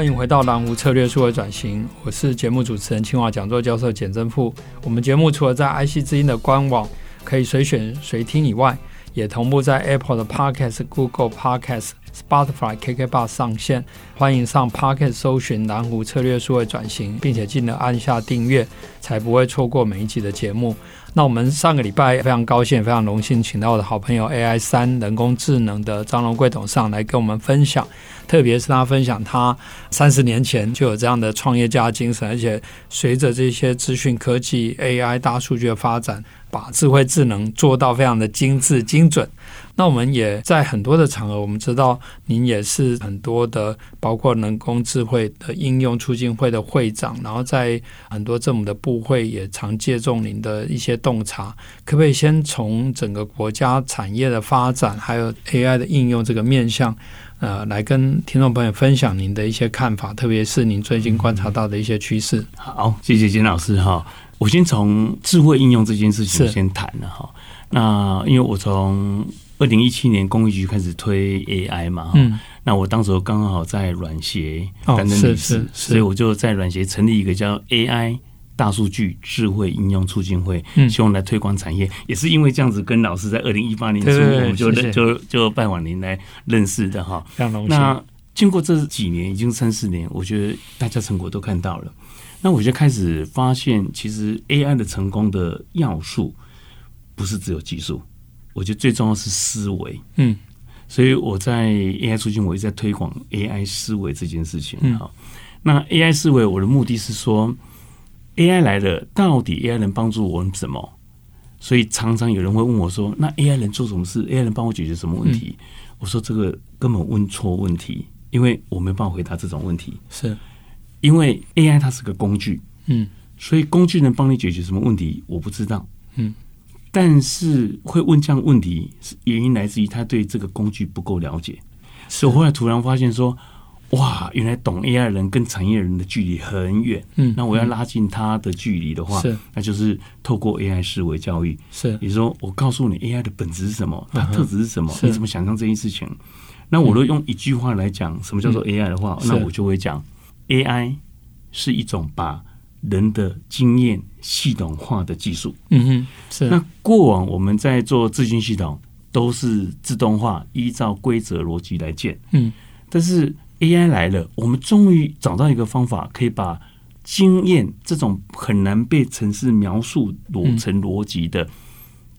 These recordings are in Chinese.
欢迎回到蓝湖策略数位转型，我是节目主持人清华讲座教授简正富。我们节目除了在 IC 之音的官网可以随选随听以外，也同步在 Apple 的 Podcast、Google Podcast、Spotify、KKBox 上线。欢迎上 Pocket 搜寻南湖策略数位转型，并且记得按下订阅，才不会错过每一集的节目。那我们上个礼拜非常高兴、非常荣幸，请到我的好朋友 AI 三人工智能的张荣贵董上来跟我们分享。特别是他分享，他三十年前就有这样的创业家精神，而且随着这些资讯科技、AI、大数据的发展，把智慧智能做到非常的精致、精准。那我们也在很多的场合，我们知道您也是很多的，包括人工智慧的应用促进会的会长，然后在很多政府的部会也常借重您的一些洞察。可不可以先从整个国家产业的发展，还有 AI 的应用这个面向，呃，来跟听众朋友分享您的一些看法，特别是您最近观察到的一些趋势。好，谢谢金老师哈。我先从智慧应用这件事情先谈了哈。那因为我从二零一七年公益局开始推 AI 嘛，嗯，那我当时刚好在软协担任理事，所以我就在软协成立一个叫 AI 大数据智慧应用促进会，希望来推广产业。也是因为这样子，跟老师在二零一八年初，我们就就就拜访您来认识的哈。那经过这几年，已经三四年，我觉得大家成果都看到了。那我就开始发现，其实 AI 的成功的要素不是只有技术。我觉得最重要是思维，嗯，所以我在 AI 促进，我一直在推广 AI 思维这件事情。好，那 AI 思维，我的目的是说，AI 来了，到底 AI 能帮助我们什么？所以常常有人会问我说，那 AI 能做什么事？AI 能帮我解决什么问题？我说这个根本问错问题，因为我没办法回答这种问题。是因为 AI 它是个工具，嗯，所以工具能帮你解决什么问题，我不知道，嗯。但是会问这样问题，是原因来自于他对这个工具不够了解。所以我后来突然发现说，哇，原来懂 AI 人跟产业人的距离很远。嗯，那我要拉近他的距离的话，是那就是透过 AI 思维教育。是，你说，我告诉你 AI 的本质是什么，它特质是什么，你怎么想象这件事情？那我都用一句话来讲，什么叫做 AI 的话，那我就会讲，AI 是一种把人的经验系统化的技术，嗯哼，是。那过往我们在做资讯系统都是自动化，依照规则逻辑来建，嗯。但是 AI 来了，我们终于找到一个方法，可以把经验这种很难被城市描述逻成逻辑的，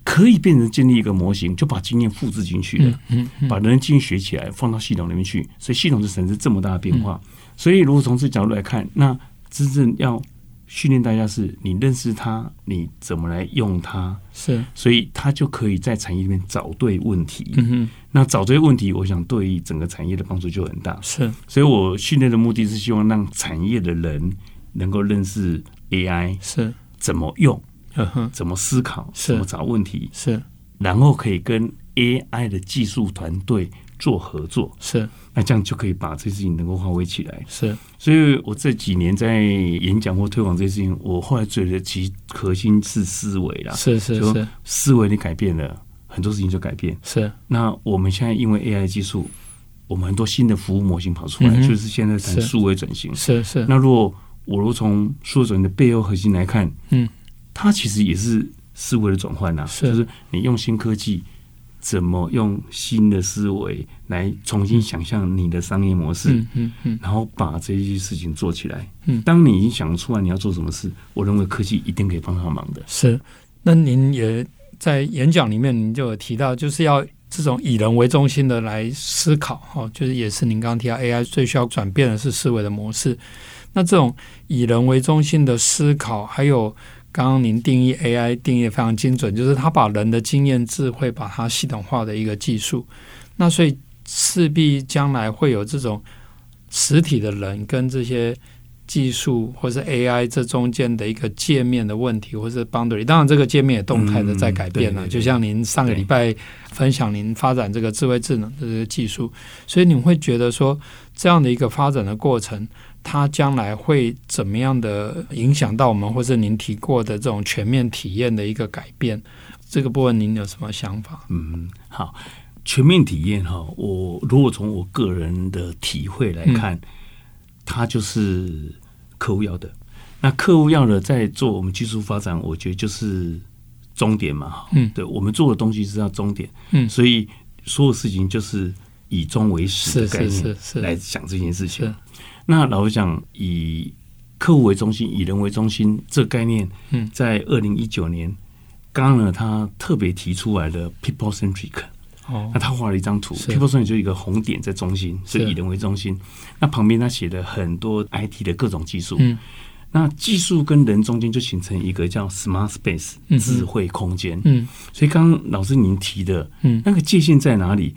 可以变成建立一个模型，就把经验复制进去了，嗯，把人的经验学起来放到系统里面去，所以系统就产生这么大的变化。所以如果从这角度来看，那真正要训练大家是，你认识它，你怎么来用它？是，所以它就可以在产业里面找对问题。嗯哼，那找对问题，我想对于整个产业的帮助就很大。是，所以我训练的目的是希望让产业的人能够认识 AI 是怎么用，嗯哼，怎么思考，怎么找问题，是，然后可以跟 AI 的技术团队做合作。是。那这样就可以把这事情能够发挥起来。是，所以我这几年在演讲或推广这些事情，我后来觉得其实核心是思维啦。是是是，思维你改变了，很多事情就改变。是。那我们现在因为 AI 技术，我们很多新的服务模型跑出来，嗯、就是现在谈数位转型。是是。那如果我如果从数位转型的背后核心来看，嗯，它其实也是思维的转换呐，是就是你用新科技。怎么用新的思维来重新想象你的商业模式，嗯嗯嗯，然后把这些事情做起来。嗯，当你已经想出来你要做什么事，我认为科技一定可以帮上忙的。是，那您也在演讲里面，您就有提到，就是要这种以人为中心的来思考，哈，就是也是您刚刚提到 AI 最需要转变的是思维的模式。那这种以人为中心的思考，还有刚刚您定义 AI 定义非常精准，就是它把人的经验智慧把它系统化的一个技术。那所以势必将来会有这种实体的人跟这些技术或是 AI 这中间的一个界面的问题，或是 boundary。当然，这个界面也动态的在改变了。就像您上个礼拜分享您发展这个智慧智能的这个技术，所以你会觉得说这样的一个发展的过程。它将来会怎么样的影响到我们，或是您提过的这种全面体验的一个改变？这个部分您有什么想法？嗯，好，全面体验哈，我如果从我个人的体会来看，嗯、它就是客户要的。那客户要的，在做我们技术发展，我觉得就是终点嘛。嗯，对，我们做的东西是要终点。嗯，所以所有事情就是以终为始的概念来想这件事情。那老实讲，以客户为中心，以人为中心，这个概念，嗯在二零一九年，刚刚呢，他特别提出来的 people centric。哦，那他画了一张图，people centric 就一个红点在中心，是以人为中心。那旁边他写了很多 IT 的各种技术。嗯，那技术跟人中间就形成一个叫 smart space 智慧空间。嗯，所以刚刚老师您提的，嗯，那个界限在哪里？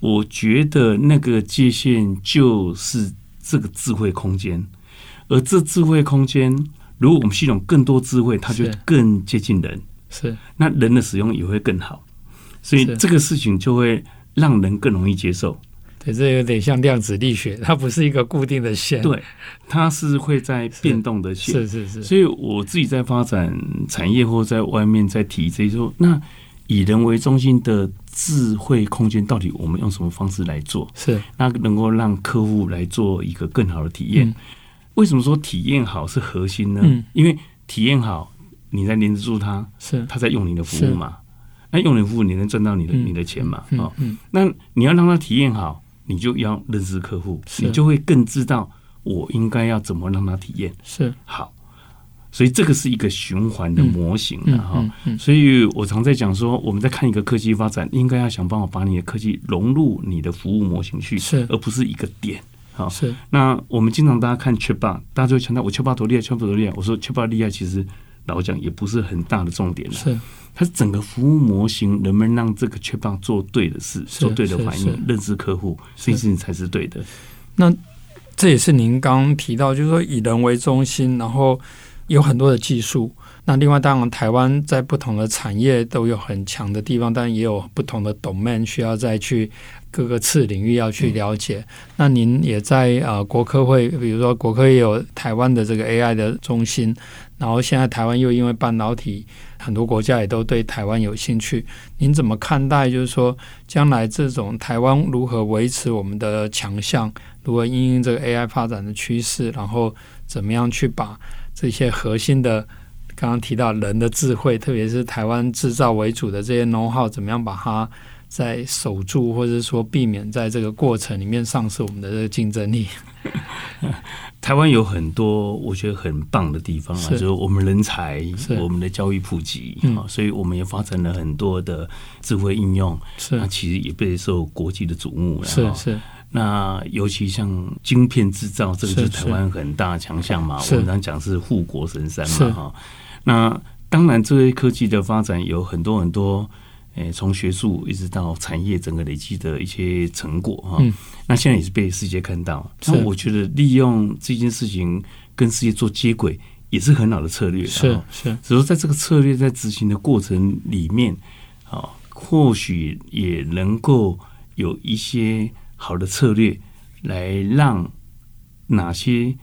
我觉得那个界限就是。这个智慧空间，而这智慧空间，如果我们系统更多智慧，它就更接近人，是那人的使用也会更好，所以这个事情就会让人更容易接受。对，这有点像量子力学，它不是一个固定的线，对，它是会在变动的线，是是是。所以我自己在发展产业或在外面在提这些说，那以人为中心的。智慧空间到底我们用什么方式来做？是那能够让客户来做一个更好的体验。嗯、为什么说体验好是核心呢？嗯、因为体验好，你在黏住他，是他在用你的服务嘛？那用你的服务，你能赚到你的、嗯、你的钱嘛？啊、那你要让他体验好，你就要认识客户，你就会更知道我应该要怎么让他体验是好。所以这个是一个循环的模型了哈，所以我常在讲说，我们在看一个科技发展，应该要想办法把你的科技融入你的服务模型去，是而不是一个点。好，是那我们经常大家看 Chatbot，大家就会强调我 Chatbot 多厉害，Chatbot 多厉害。我说 Chatbot 厉害，其实老实讲也不是很大的重点了。是它是整个服务模型能不能让这个 Chatbot 做对的事，做对的反应，认识客户，这件事情才是对的。那这也是您刚刚提到，就是说以人为中心，然后。有很多的技术，那另外当然台湾在不同的产业都有很强的地方，但也有不同的 domain 需要再去各个次领域要去了解。嗯、那您也在啊、呃、国科会，比如说国科也有台湾的这个 AI 的中心，然后现在台湾又因为半导体，很多国家也都对台湾有兴趣。您怎么看待？就是说将来这种台湾如何维持我们的强项，如何应应这个 AI 发展的趋势，然后怎么样去把这些核心的，刚刚提到人的智慧，特别是台湾制造为主的这些 know how，怎么样把它再守住，或者说避免在这个过程里面丧失我们的这个竞争力？台湾有很多我觉得很棒的地方啊，就是我们人才，我们的教育普及啊，嗯、所以我们也发展了很多的智慧应用，是那其实也备受国际的瞩目，是是。那尤其像晶片制造，这个是台湾很大强项嘛。我们常讲是护国神山嘛，哈。那当然，这些科技的发展有很多很多，诶，从学术一直到产业整个累积的一些成果哈。那现在也是被世界看到。那我觉得利用这件事情跟世界做接轨，也是很好的策略。是是，只是在这个策略在执行的过程里面，啊，或许也能够有一些。好的策略，来让哪些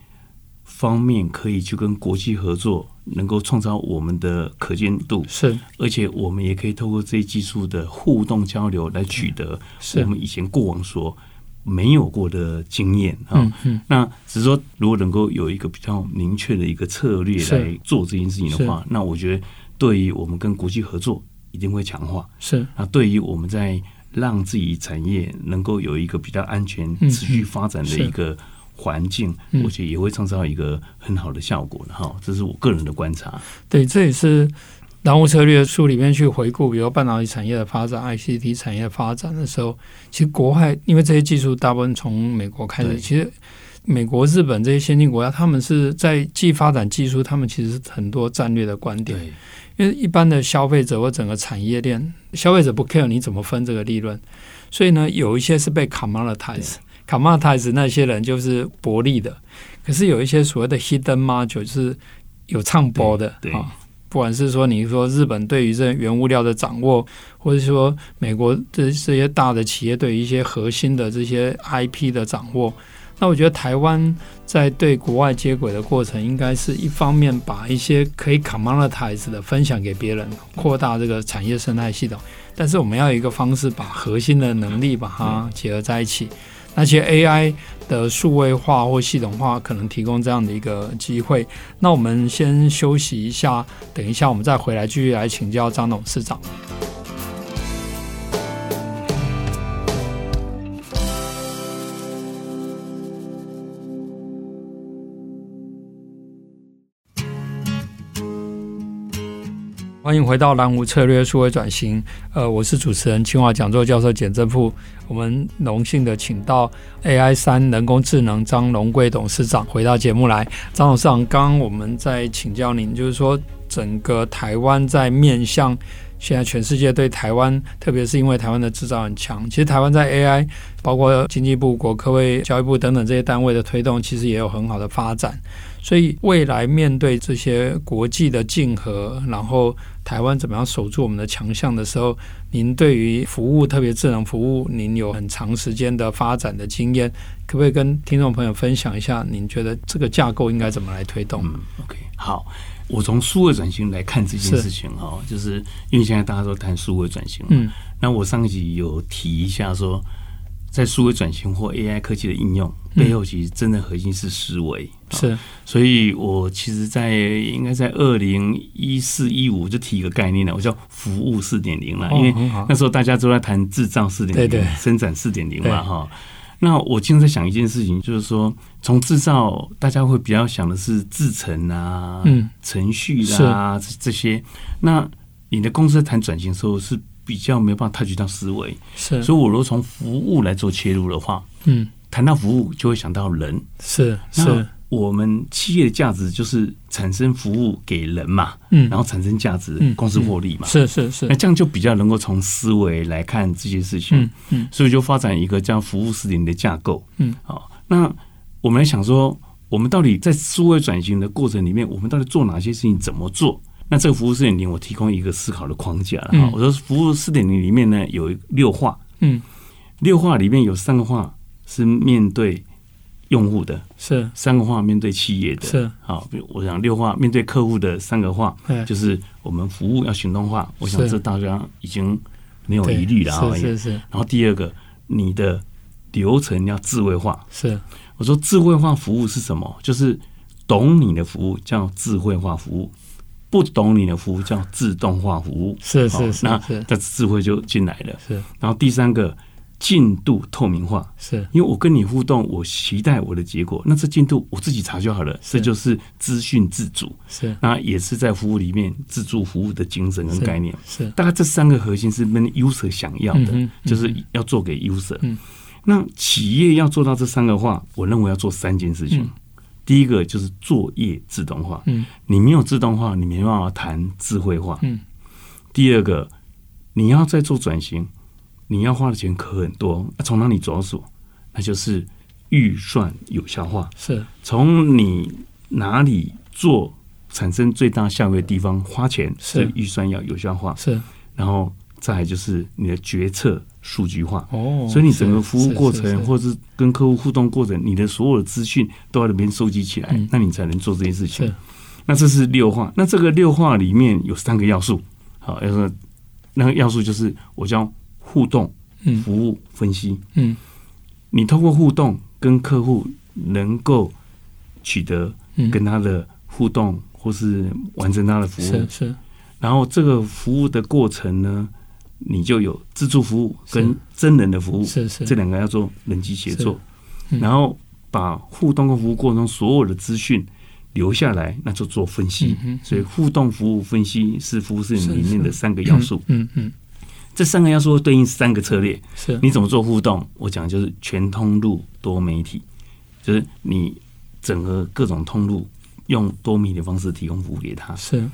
方面可以去跟国际合作，能够创造我们的可见度是，而且我们也可以透过这些技术的互动交流来取得我们以前过往所没有过的经验啊。那只是说，如果能够有一个比较明确的一个策略来做这件事情的话，那我觉得对于我们跟国际合作一定会强化。是，那对于我们在让自己产业能够有一个比较安全、持续发展的一个环境，我觉得也会创造一个很好的效果的哈。这是我个人的观察。对，这也是蓝湖策略书里面去回顾，比如半导体产业的发展、ICT 产业发展的时候，其实国外因为这些技术大部分从美国开始，其实美国、日本这些先进国家，他们是在既发展技术，他们其实是很多战略的观点。因为一般的消费者或整个产业链，消费者不 care 你怎么分这个利润，所以呢，有一些是被 commoditize，commoditize 那些人就是薄利的。可是有一些所谓的 hidden margin 就是有唱播的啊。不管是说你说日本对于这原物料的掌握，或者说美国这这些大的企业对于一些核心的这些 IP 的掌握，那我觉得台湾在对国外接轨的过程，应该是一方面把一些可以 commoditize 的分享给别人，扩大这个产业生态系统。但是我们要有一个方式，把核心的能力把它结合在一起。那些 AI 的数位化或系统化可能提供这样的一个机会。那我们先休息一下，等一下我们再回来继续来请教张董事长。欢迎回到蓝湖策略数位转型。呃，我是主持人清华讲座教授简正富。我们荣幸的请到 AI 三人工智能张龙贵董事长回到节目来。张董事长，刚刚我们在请教您，就是说整个台湾在面向现在全世界对台湾，特别是因为台湾的制造很强，其实台湾在 AI，包括经济部、国科会、教育部等等这些单位的推动，其实也有很好的发展。所以未来面对这些国际的竞合，然后台湾怎么样守住我们的强项的时候，您对于服务，特别智能服务，您有很长时间的发展的经验，可不可以跟听众朋友分享一下？您觉得这个架构应该怎么来推动？嗯，OK，好，我从数位转型来看这件事情哈，就是因为现在大家都谈数位转型，嗯，那我上一集有提一下说。在数位转型或 AI 科技的应用背后，其实真的核心是思维。是，所以我其实，在应该在二零一四一五就提一个概念了，我叫服务四点零了。因为那时候大家都在谈制造四点零、生产四点零嘛，哈。那我经常在想一件事情，就是说，从制造大家会比较想的是制成啊、程序啊这些。那你的公司在谈转型的时候是？比较没有办法 touch 到思维，是，所以我如果从服务来做切入的话，嗯，谈到服务就会想到人，是是，我们企业的价值就是产生服务给人嘛，嗯，然后产生价值，公司获利嘛，是是是，那这样就比较能够从思维来看这些事情，嗯嗯，所以就发展一个叫服务四点零的架构，嗯，好，那我们来想说，我们到底在思维转型的过程里面，我们到底做哪些事情，怎么做？那这个服务四点零，我提供一个思考的框架了哈。我说服务四点零里面呢，有六化，嗯，六化里面有三个化是面对用户的，是三个话面对企业的，是好。比如我想六话面对客户的三个话，就是我们服务要行动化，我想这大家已经没有疑虑了啊。是是是。然后第二个，你的流程要智慧化，是我说智慧化服务是什么？就是懂你的服务叫智慧化服务。不懂你的服务叫自动化服务，是是是，那这智慧就进来了。是，然后第三个进度透明化，是。因为我跟你互动，我期待我的结果，那这进度我自己查就好了。这就是资讯自主，是。那也是在服务里面自助服务的精神跟概念。是，大概这三个核心是跟 user 想要的，就是要做给 user。那企业要做到这三个话，我认为要做三件事情。第一个就是作业自动化，嗯，你没有自动化，你没办法谈智慧化，嗯。第二个，你要再做转型，你要花的钱可很多，那从哪里着手？那就是预算有效化，是。从你哪里做产生最大效益的地方花钱，是。预算要有效化，是，然后再来就是你的决策。数据化。哦，所以你整个服务过程，或者是。跟客户互动过程，你的所有的资讯都在那边收集起来，那你才能做这件事情。那这是六化，那这个六化里面有三个要素，好，要说那个要素就是我叫互动、服务、分析。嗯，你通过互动跟客户能够取得跟他的互动，或是完成他的服务，是。然后这个服务的过程呢？你就有自助服务跟真人的服务，是是，这两个要做人机协作，然后把互动跟服务过程中所有的资讯留下来，那就做分析。所以互动、服务、分析是服务是里面的三个要素。嗯嗯，这三个要素对应三个策略。是，你怎么做互动？我讲就是全通路多媒体。就是你整个各种通路用多米的方式提供服务给他，是，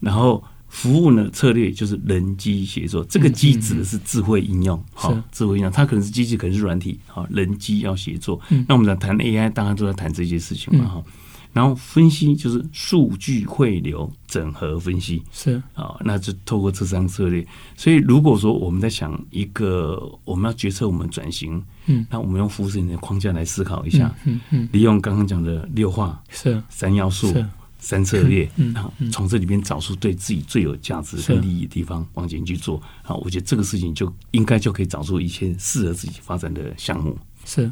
然后。服务呢策略就是人机协作，这个机指的是智慧应用，好、嗯嗯，智慧应用，它可能是机器，可能是软体，好，人机要协作。嗯、那我们在谈 AI，当然都在谈这些事情嘛，哈、嗯。然后分析就是数据汇流整合分析，是啊，那就透过这三策略。所以如果说我们在想一个我们要决策我们转型，嗯，那我们用服务型的框架来思考一下，嗯嗯，嗯，利用刚刚讲的六化是三要素。三策略，然后从这里边找出对自己最有价值和利益的地方，往前去做。好，我觉得这个事情就应该就可以找出一些适合自己发展的项目。是，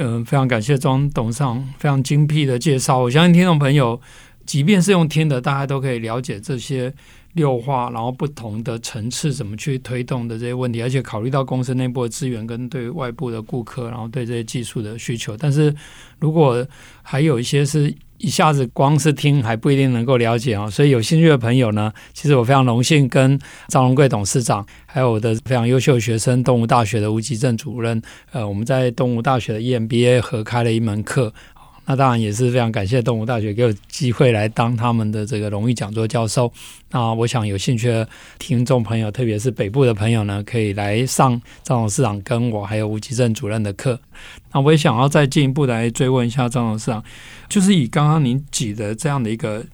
嗯、非常感谢庄董事长非常精辟的介绍。我相信听众朋友，即便是用听的，大家都可以了解这些六化，然后不同的层次怎么去推动的这些问题，而且考虑到公司内部的资源跟对外部的顾客，然后对这些技术的需求。但是如果还有一些是一下子光是听还不一定能够了解哦，所以有兴趣的朋友呢，其实我非常荣幸跟张荣贵董事长，还有我的非常优秀学生，动物大学的吴吉正主任，呃，我们在动物大学的 EMBA 合开了一门课。那当然也是非常感谢东吴大学给我机会来当他们的这个荣誉讲座教授。那我想有兴趣的听众朋友，特别是北部的朋友呢，可以来上张董事长跟我还有吴吉正主任的课。那我也想要再进一步来追问一下张董事长，就是以刚刚您举的这样的一个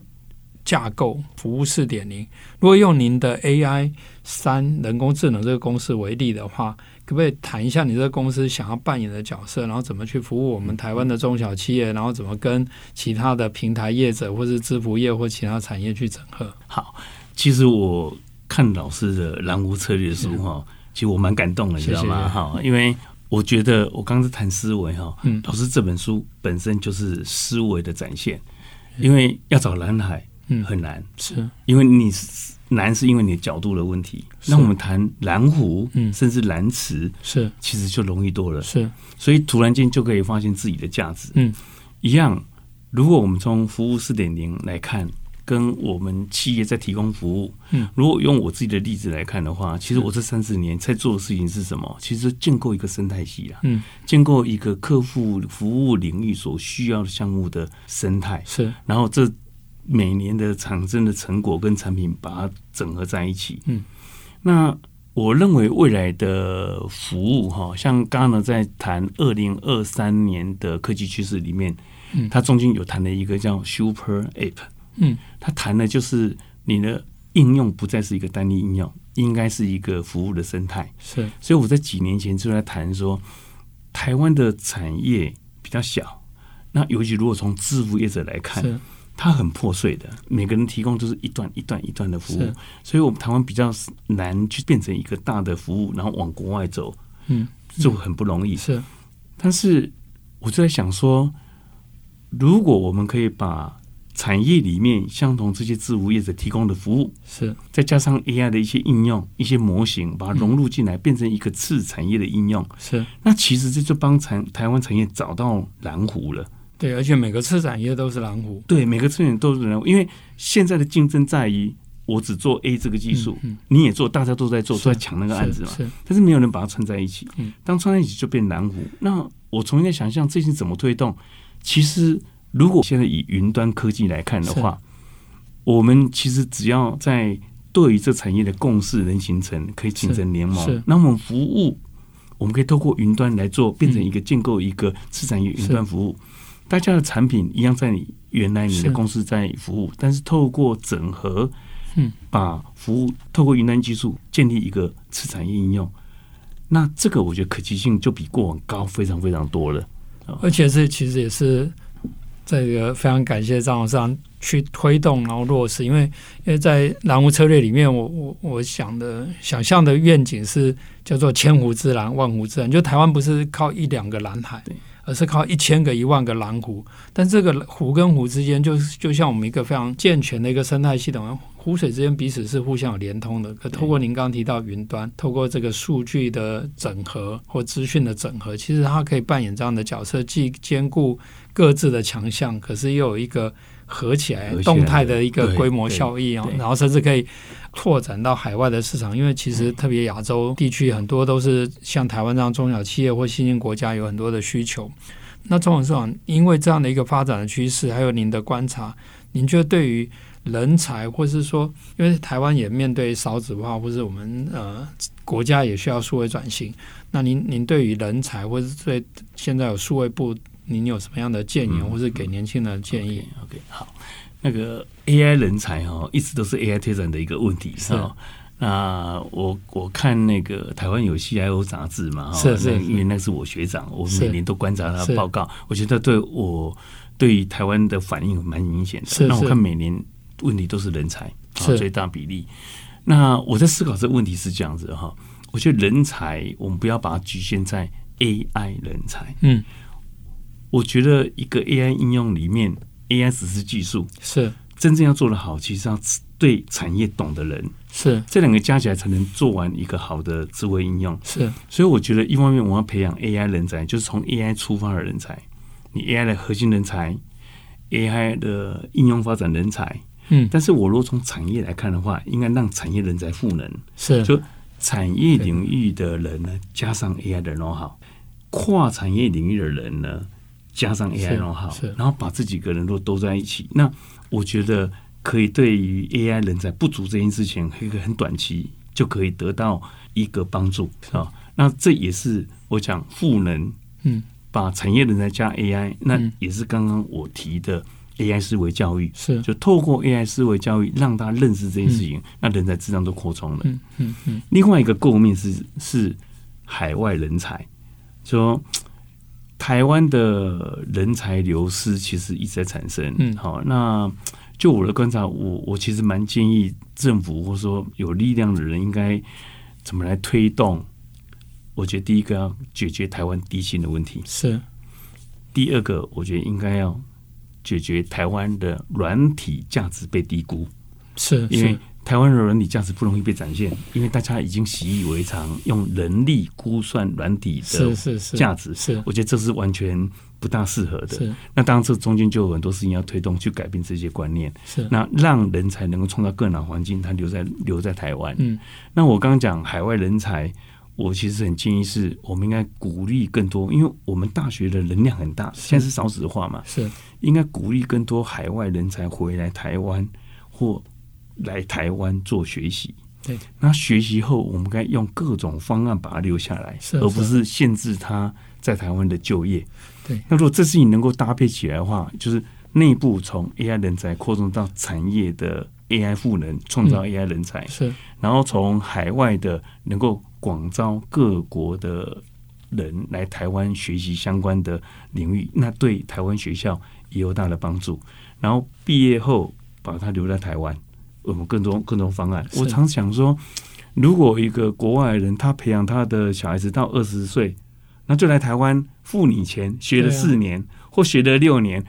架构，服务四点零，如果用您的 AI 三人工智能这个公司为例的话。可不可以谈一下你这个公司想要扮演的角色，然后怎么去服务我们台湾的中小企业，然后怎么跟其他的平台业者，或是支付业或其他产业去整合？好，其实我看老师的蓝湖策略书哈，其实我蛮感动的，你知道吗？哈，因为我觉得我刚才谈思维哈，嗯，老师这本书本身就是思维的展现，因为要找蓝海，嗯，很难，是因为你。难是因为你的角度的问题。那我们谈蓝湖，嗯，甚至蓝池，是其实就容易多了。是，所以突然间就可以发现自己的价值。嗯，一样。如果我们从服务四点零来看，跟我们企业在提供服务，嗯，如果用我自己的例子来看的话，其实我这三十年在做的事情是什么？其实建构一个生态系啊，嗯，建构一个客户服务领域所需要的项目的生态。是，然后这。每年的产生的成果跟产品，把它整合在一起。嗯，那我认为未来的服务，哈，像刚刚呢在谈二零二三年的科技趋势里面，嗯，它中间有谈了一个叫 Super App，嗯，它谈的就是你的应用不再是一个单一应用，应该是一个服务的生态。是，所以我在几年前就在谈说，台湾的产业比较小，那尤其如果从制服业者来看。它很破碎的，每个人提供都是一段一段一段的服务，所以我们台湾比较难去变成一个大的服务，然后往国外走，嗯，就很不容易。是，但是我就在想说，如果我们可以把产业里面相同这些自服业者提供的服务，是再加上 AI 的一些应用、一些模型，把它融入进来，变成一个次产业的应用，是那其实这就帮产台湾产业找到蓝湖了。对，而且每个车产业都是蓝湖。对，每个车产业都是蓝湖，因为现在的竞争在于我只做 A 这个技术，嗯嗯，你也做，大家都在做，都在抢那个案子嘛。但是没有人把它串在一起。嗯，当串在一起就变蓝湖。那我重新想象最近怎么推动？其实，如果现在以云端科技来看的话，我们其实只要在对于这产业的共识能形成，可以形成联盟。那我们服务，我们可以透过云端来做，变成一个建构一个次产业云端服务。大家的产品一样在你原来你的公司在服务，但是透过整合，嗯，把服务透过云端技术建立一个次产业应用，那这个我觉得可及性就比过往高非常非常多了。而且这其实也是这个非常感谢张董事长去推动然后落实，因为因为在蓝湖策略里面我，我我我想的想象的愿景是叫做千湖之蓝，万湖之蓝，就台湾不是靠一两个蓝海。而是靠一千个、一万个蓝湖，但这个湖跟湖之间，就就像我们一个非常健全的一个生态系统，湖水之间彼此是互相有连通的。可透过您刚刚提到云端，透过这个数据的整合或资讯的整合，其实它可以扮演这样的角色，既兼顾各自的强项，可是又有一个。合起来动态的一个规模效益啊，然后甚至可以拓展到海外的市场，因为其实特别亚洲地区很多都是像台湾这样中小企业或新兴国家有很多的需求。那钟董事长，因为这样的一个发展的趋势，还有您的观察，您觉得对于人才，或是说，因为台湾也面对少子化，或是我们呃国家也需要数位转型，那您您对于人才，或是对现在有数位部，您有什么样的建议，或是给年轻人的建议？嗯，OK，okay，好，那个 AI 人才哈，一直都是 AI 推展的一个问题，是哦。那我我看那个台湾有 CIO 杂志嘛，是是，因为那是我学长，我每年都观察他的报告，我觉得对我对于台湾的反应蛮明显的。那我看每年。问题都是人才啊，最大比例。那我在思考这个问题是这样子哈，我觉得人才我们不要把它局限在 AI 人才。嗯，我觉得一个 AI 应用里面，AI 只是技术，是。真正要做的好，其实要对产业懂的人，是。这两个加起来才能做完一个好的智慧应用。是，所以我觉得一方面我要培养 AI 人才，就是从 AI 出发的人才，你 AI 的核心人才，AI 的应用发展人才。嗯，但是我如果从产业来看的话，应该让产业人才赋能，是。就产业领域的人呢，加上 AI 的 know-how，跨产业领域的人呢，加上 AI know-how，然后把这几个人都都在一起，那我觉得可以对于 AI 人才不足这件事情，一个很短期就可以得到一个帮助啊。那这也是我讲赋能，嗯，把产业人才加 AI，那也是刚刚我提的。AI 思维教育是，就透过 AI 思维教育让他认识这件事情，嗯、那人才质量都扩充了。嗯嗯嗯。另外一个构面是是海外人才，说台湾的人才流失其实一直在产生。嗯，好，那就我的观察，我我其实蛮建议政府或者说有力量的人应该怎么来推动。我觉得第一个要解决台湾低薪的问题，是。第二个，我觉得应该要。解决台湾的软体价值被低估，是因为台湾的软体价值不容易被展现，因为大家已经习以为常用人力估算软体的价值，是我觉得这是完全不大适合的。是那当然，这中间就有很多事情要推动，去改变这些观念。是那让人才能够创造更好环境，他留在留在台湾。嗯，那我刚刚讲海外人才。我其实很建议是，我们应该鼓励更多，因为我们大学的能量很大，现在是少子化嘛，是应该鼓励更多海外人才回来台湾或来台湾做学习。对，那学习后，我们该用各种方案把他留下来，而不是限制他在台湾的就业。对，那如果这事情能够搭配起来的话，就是内部从 AI 人才扩充到产业的 AI 赋能，创造 AI 人才，是，然后从海外的能够。广招各国的人来台湾学习相关的领域，那对台湾学校也有大的帮助。然后毕业后把他留在台湾，我们更多更多方案。我常想说，如果一个国外人他培养他的小孩子到二十岁，那就来台湾付你钱，学了四年、啊、或学了六年。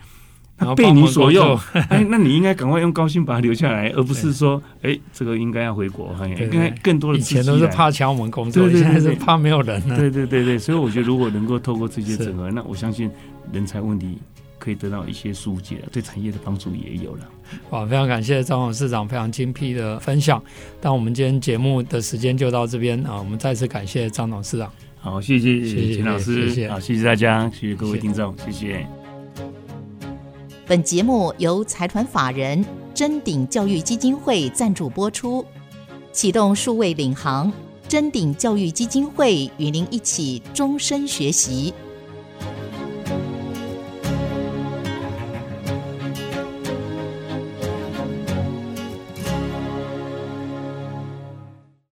他被你所用，哎，那你应该赶快用高薪把他留下来，而不是说，哎，这个应该要回国，应该更多的。以前都是怕抢我们工作，现在是怕没有人。对对对对，所以我觉得如果能够透过这些整合，那我相信人才问题可以得到一些疏解，对产业的帮助也有了。好，非常感谢张董事长非常精辟的分享。那我们今天节目的时间就到这边啊，我们再次感谢张董事长。好，谢谢谢谢钱老师，谢谢好，谢谢大家，谢谢各位听众，谢谢。本节目由财团法人臻鼎教育基金会赞助播出，启动数位领航，臻鼎教育基金会与您一起终身学习。